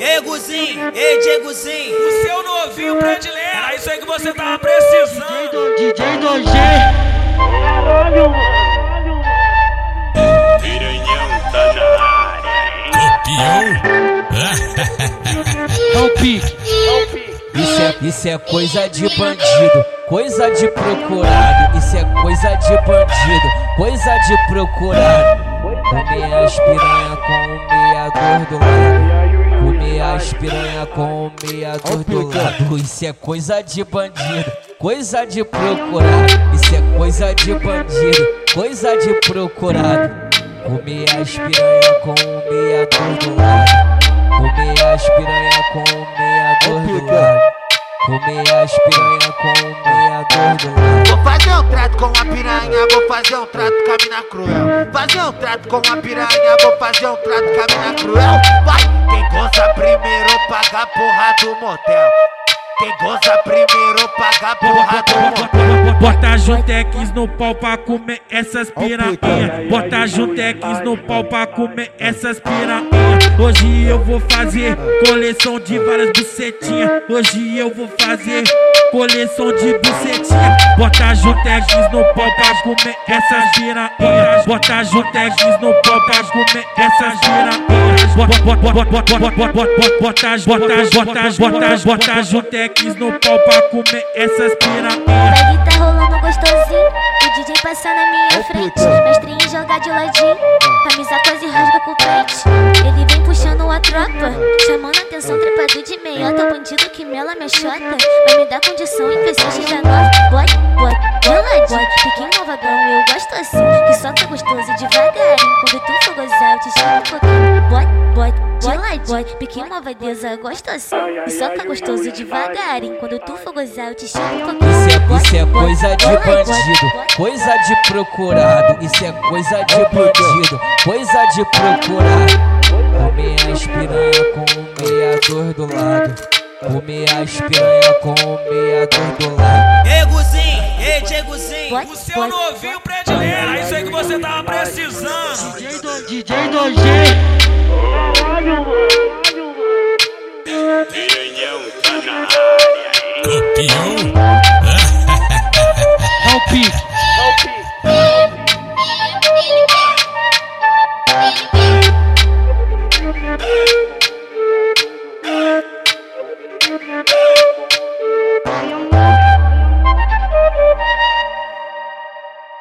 Ei, Guzinho, ei, Diegozinho. O seu novinho predileto. Era isso aí que você tava precisando. DJ 2G. Piranhão tá na área, É o pique. Isso é, isso é coisa de bandido, coisa de procurado. Isso é coisa de bandido, coisa de procurado. Comer as piranha com o meador do lado. Comer as piranha com o meador do lado. Isso é coisa de bandido, coisa de procurado. Isso é coisa de bandido, coisa de procurado. Comer as piranha com o meador do lado. Comer as piranha com o meador do lado. Comer as piranha com o meador do lado. Vou fazer um trato com a piranha, vou fazer um trato com a mina cruel. Fazer um trato com a piranha, vou fazer um trato com a mina cruel. Vai, paga a porra do motel. Quem goza primeiro paga a porra do motel. Bota Juntex no pau pra comer essas piranha. Bota Juntex no pau pra comer essas piranha. Hoje eu vou fazer coleção de várias bucetinhas. Hoje eu vou fazer coleção de bucetinha. Bota Juntex no pau pra comer essas piranha. Bota Juntex no pau pra comer essas piranha. Bota, bota, bota, bota, bota, bota, bota, bota, bota, bota, bota Juntex no pau pra comer essas piranha. Baile tá rolando gostosinho. O DJ passa na minha frente. Mestrinho joga de ladinho. Camisa quase rasga com o pente. Ele vem puxando a tropa. Chamando a atenção, trepado de meiota. Bandido que mela minha chota. Vai me dar condição em P6 da Bota, bota, geladinho. Piquinho malvadão, eu gosto assim. Que só tá gostoso devagarinho. Quando tu for gozar, eu te chamo um pouquinho. Bota, bota, geladinho. Piquinho malvadeza, eu gosto assim. Que só tá gostoso devagarinho. Quando tu for gozar, eu te chamo um pouquinho. Isso é, isso é coisa de bandido, coisa de procurado. Isso é coisa de bandido, coisa de procurado. Comer as piranha com o meador do lado. Comer as piranha com o meador do lado. Ei, Guzinho, ei, Diegozinho. O seu novinho predileto. Era isso aí que você tava precisando. DJ, do, DJ 2G. piranhão tá na área? Campeão